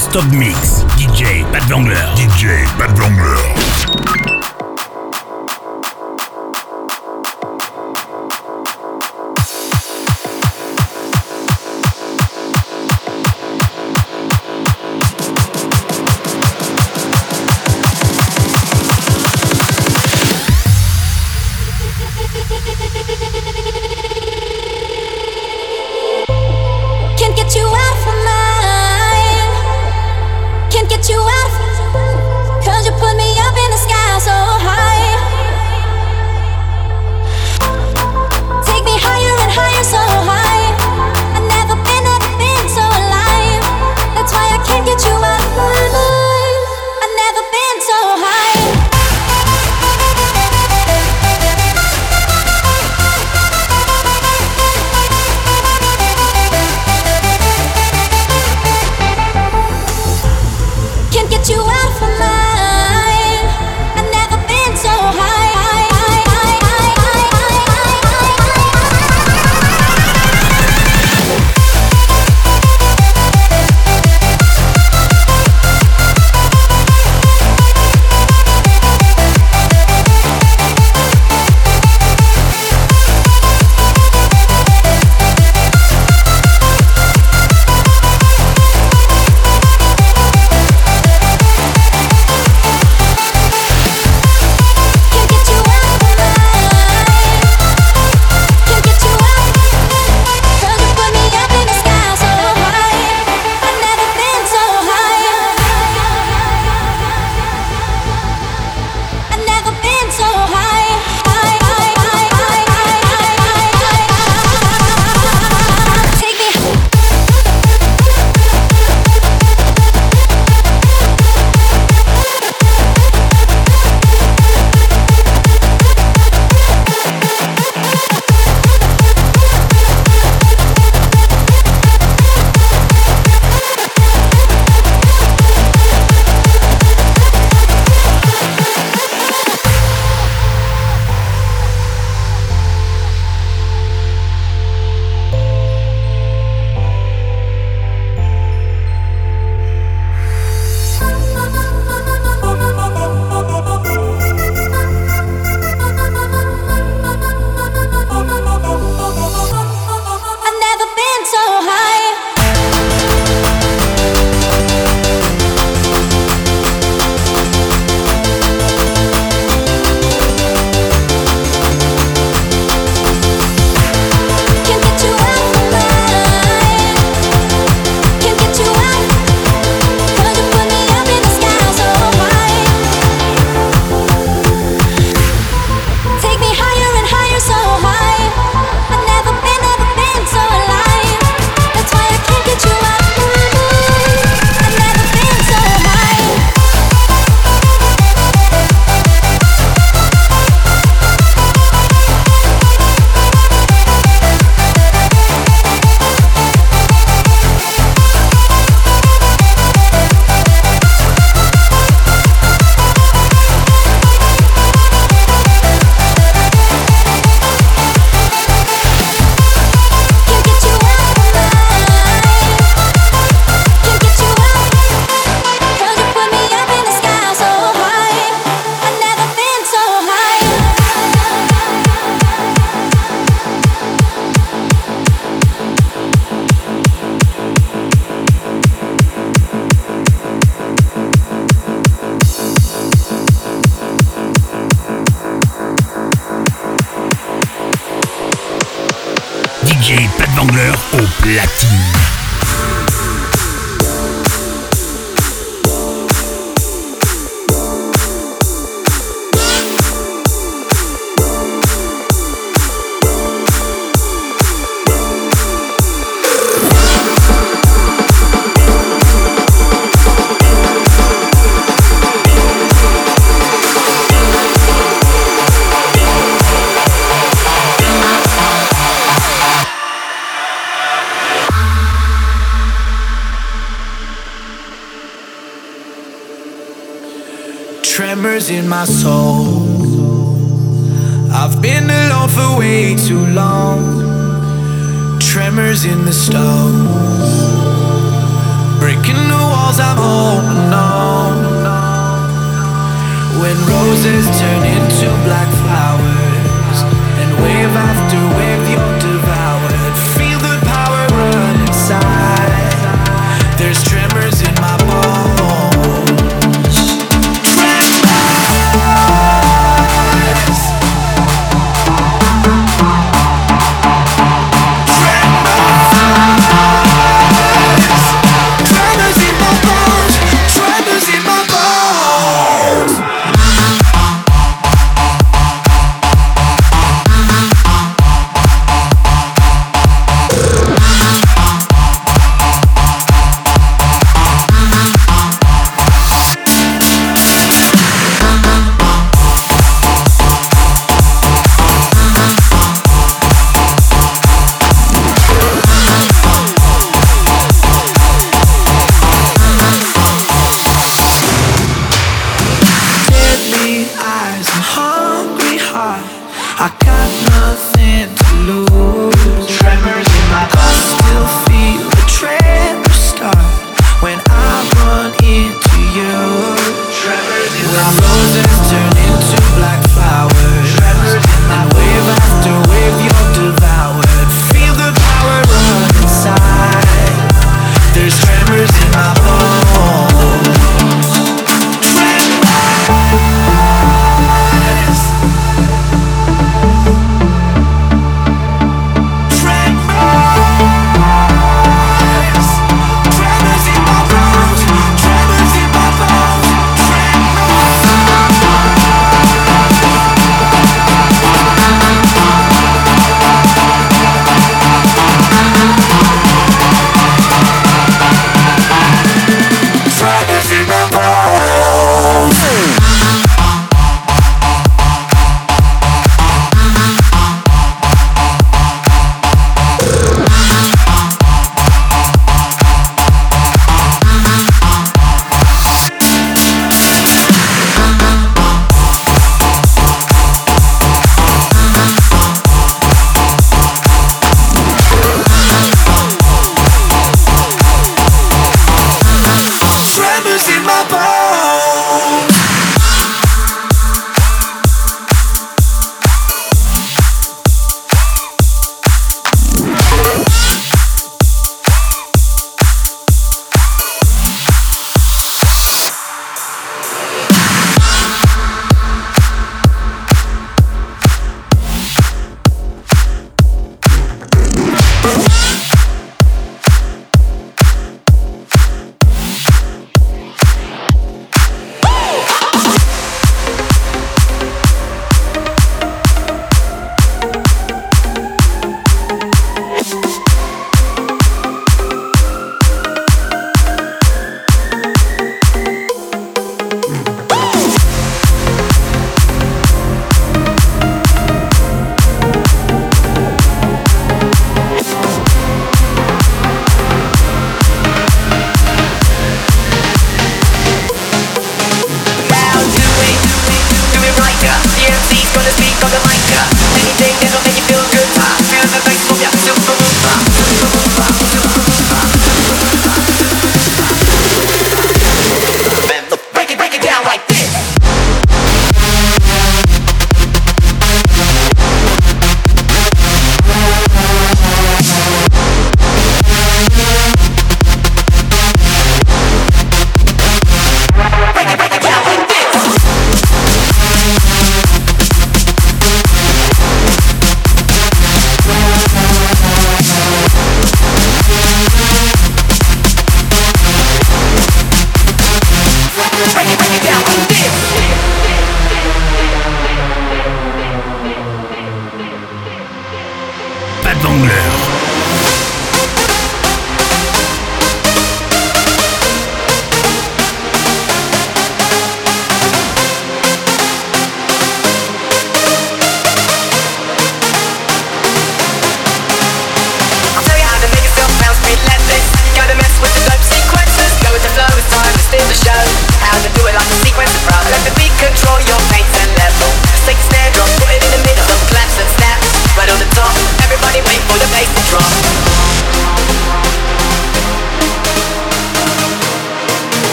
Non-stop mix. DJ Pat Vangler. DJ Pat Vangler.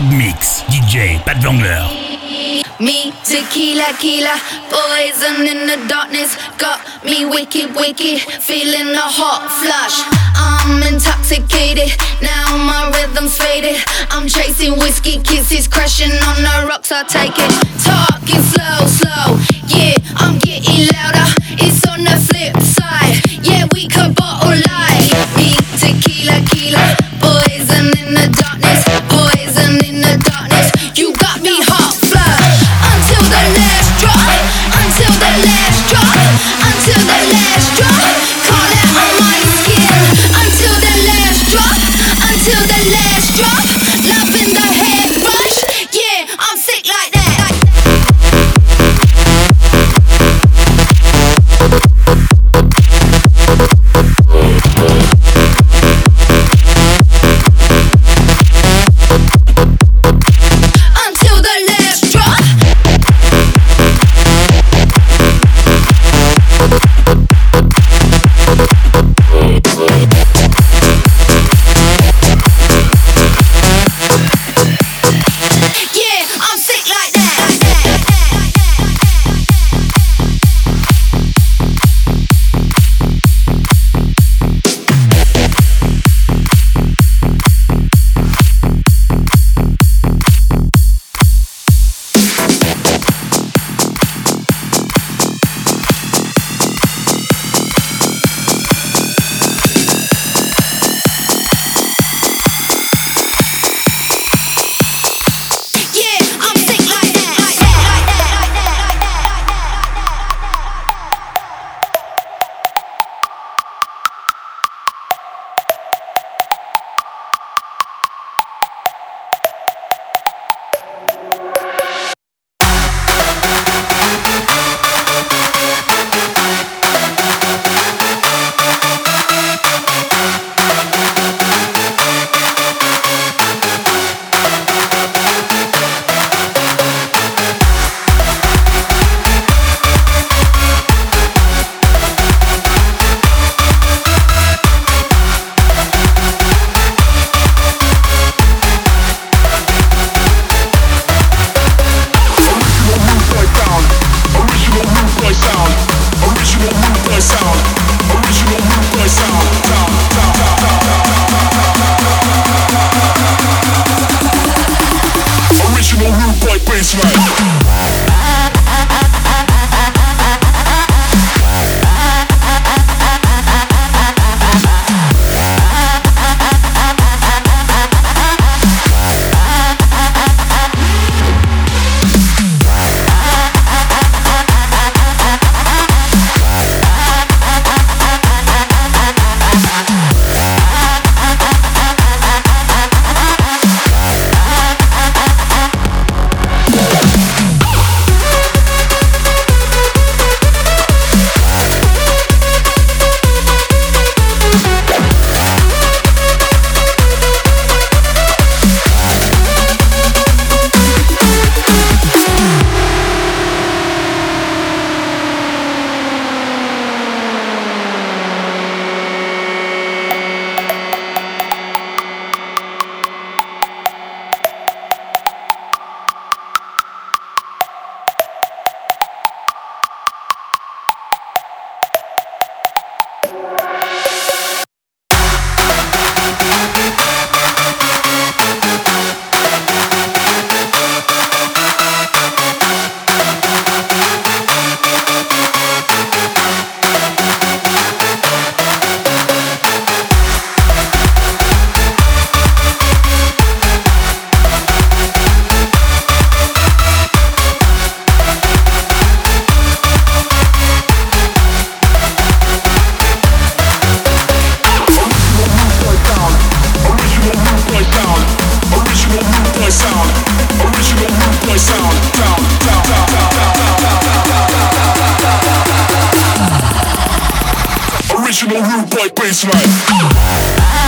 Club Mix, DJ Pat Wangler. Me tequila, tequila, poison in the darkness. Got me wicked, wicked, feeling a hot flush. I'm intoxicated, now my rhythm's faded. I'm chasing whiskey kisses, crashing on the rocks, I take it. Talking slow, slow, yeah, I'm getting traditional rude boy bassline.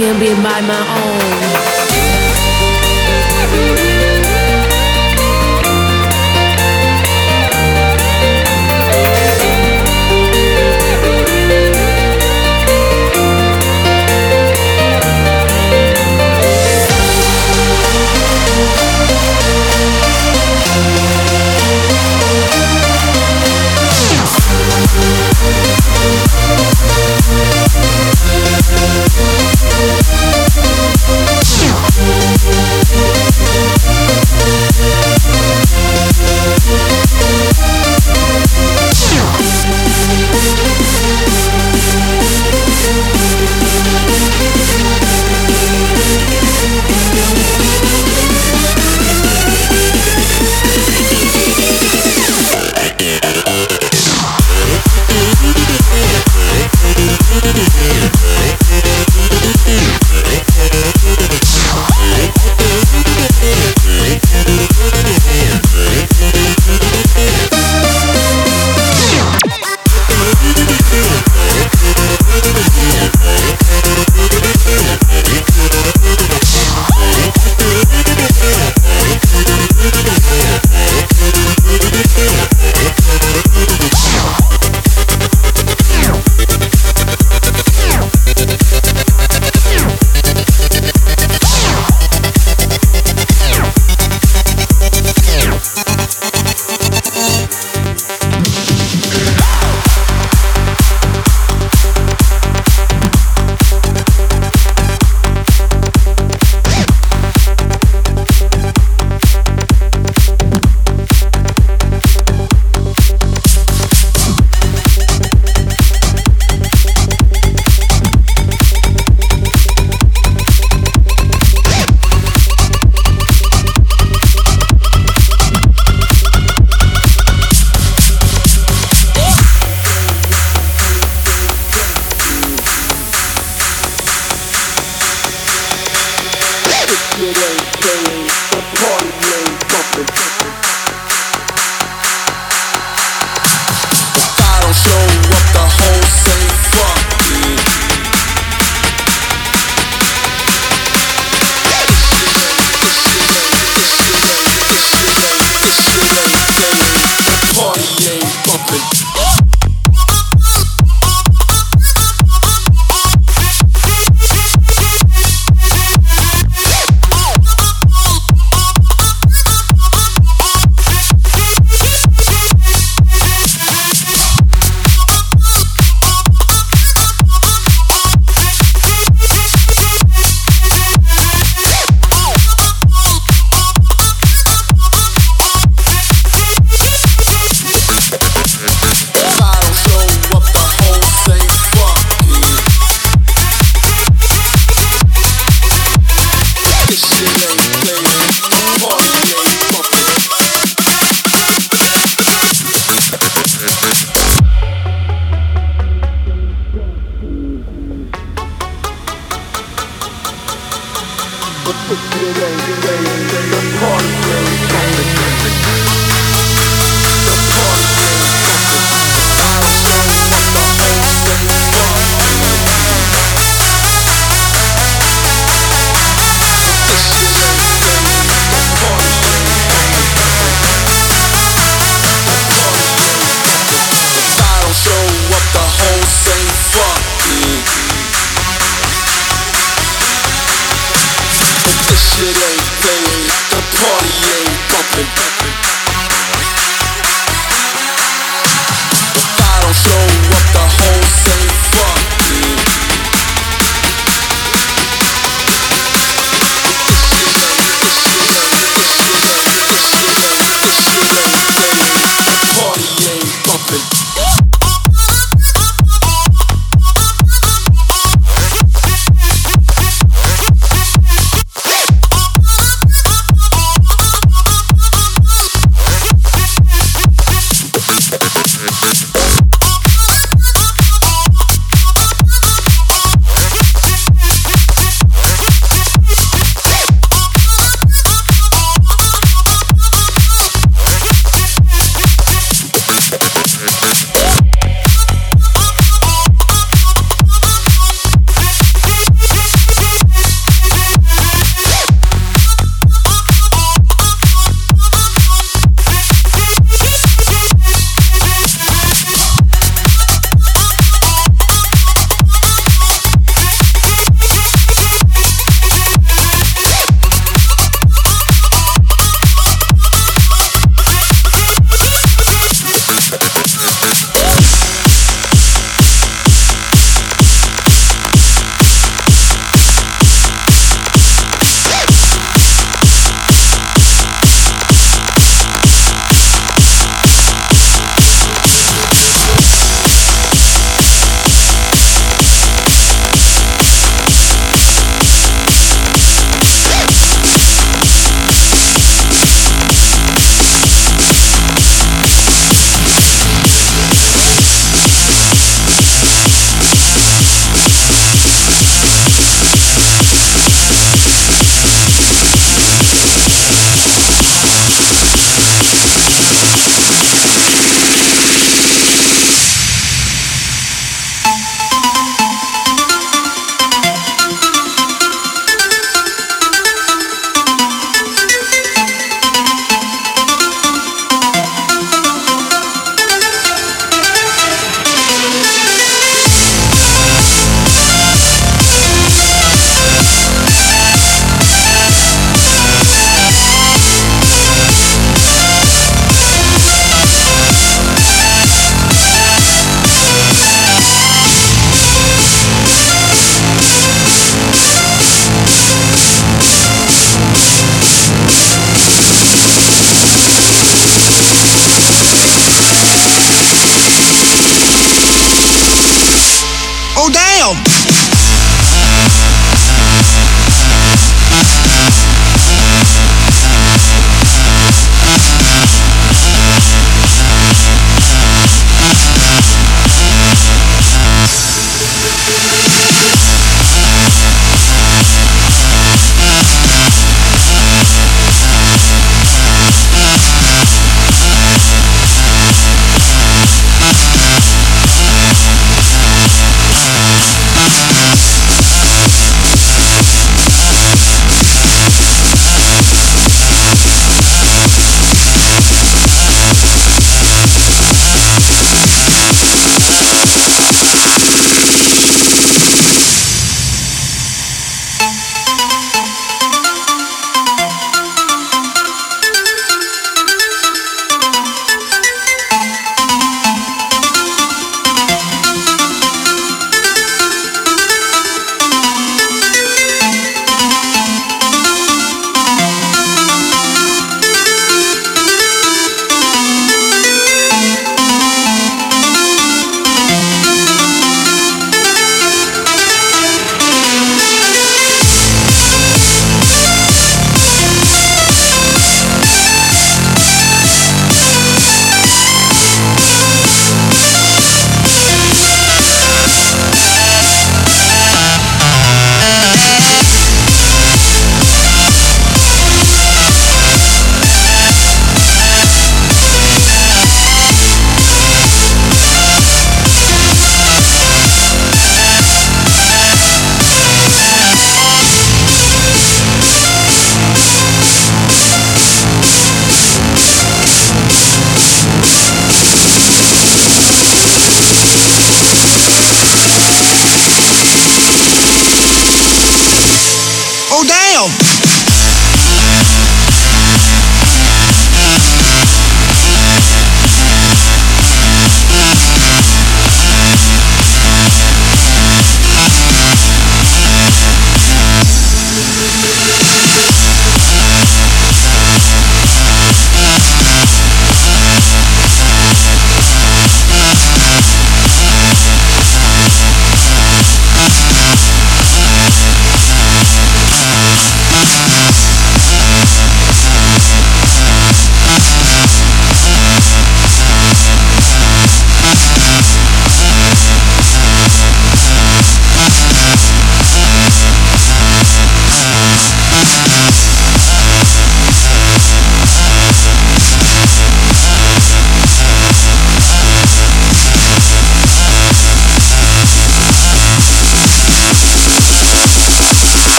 Where I can be by my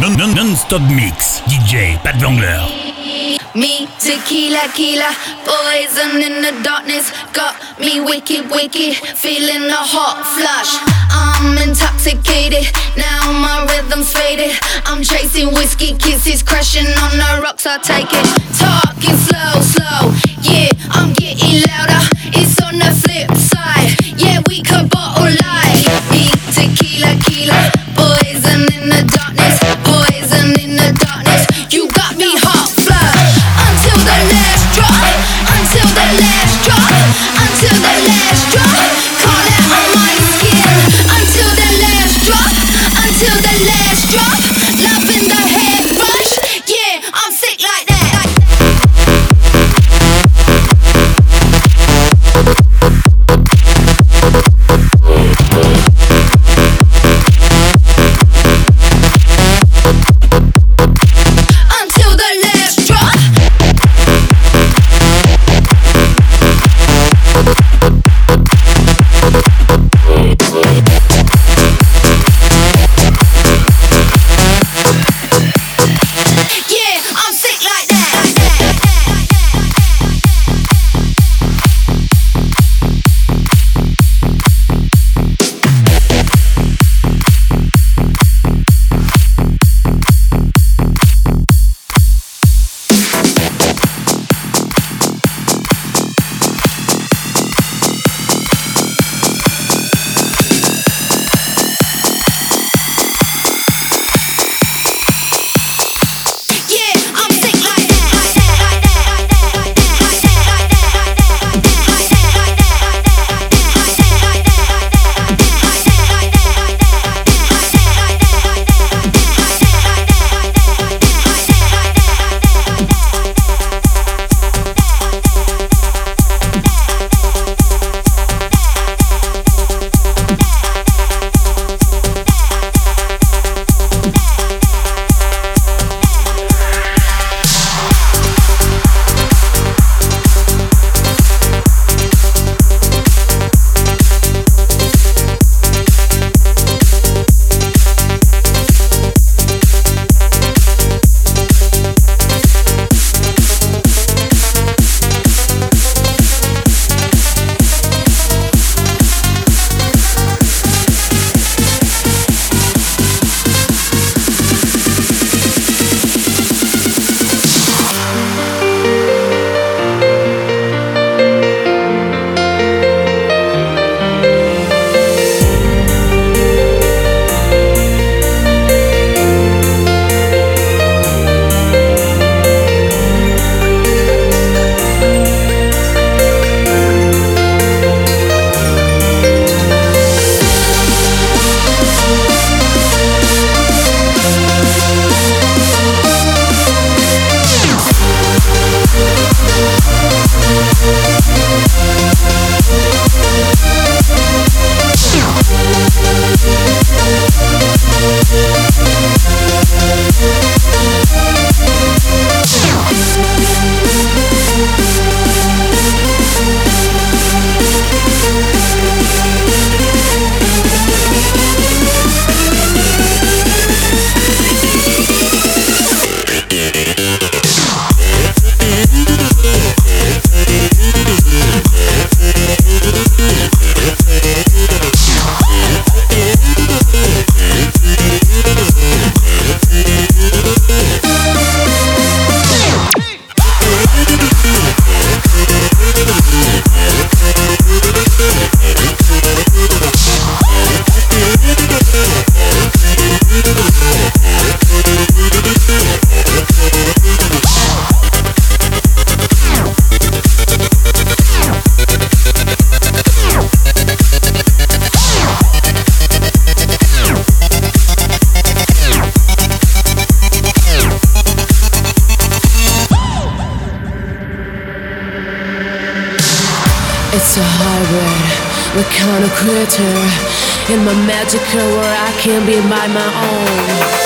non, non, non, stop mix. DJ Pat Wangler. Me tequila, kila, poison in the darkness. Got me wicked, wicked, feeling a hot flush. I'm intoxicated, now my rhythm's faded. I'm chasing whiskey kisses, crashing on the rocks. I take it, talking slow, slow. Yeah, I'm getting magical where I can be by my own.